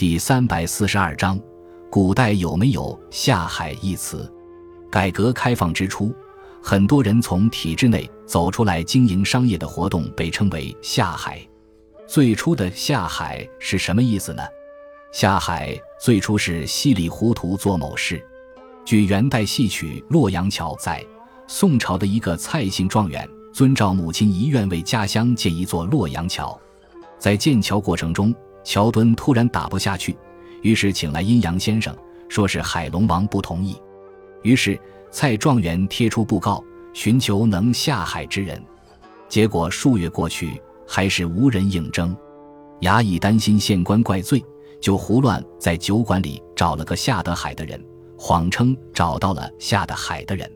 第三百四十二章，古代有没有下海一词？改革开放之初，很多人从体制内走出来经营商业的活动被称为下海。最初的下海是什么意思呢？下海最初是稀里糊涂做某事。据元代戏曲《洛阳桥》载，宋朝的一个蔡姓状元遵照母亲遗愿，为家乡建一座洛阳桥，在建桥过程中。桥墩突然打不下去，于是请来阴阳先生，说是海龙王不同意。于是蔡状元贴出布告，寻求能下海之人。结果数月过去，还是无人应征。衙役担心县官怪罪，就胡乱在酒馆里找了个下得海的人，谎称找到了下得海的人。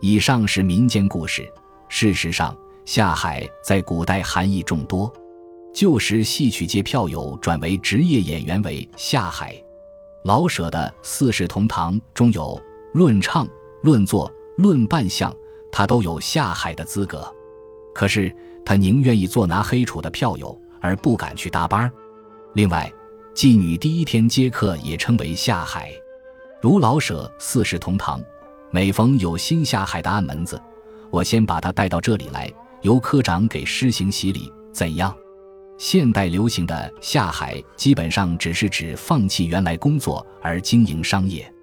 以上是民间故事，事实上下海在古代含义众多。旧时戏曲界票友转为职业演员为下海，老舍的《四世同堂》中有论唱、论作、论扮相，他都有下海的资格。可是他宁愿意做拿黑楚的票友，而不敢去搭班另外，妓女第一天接客也称为下海，如老舍《四世同堂》，每逢有新下海的暗门子，我先把他带到这里来，由科长给施行洗礼，怎样？现代流行的下海，基本上只是指放弃原来工作而经营商业。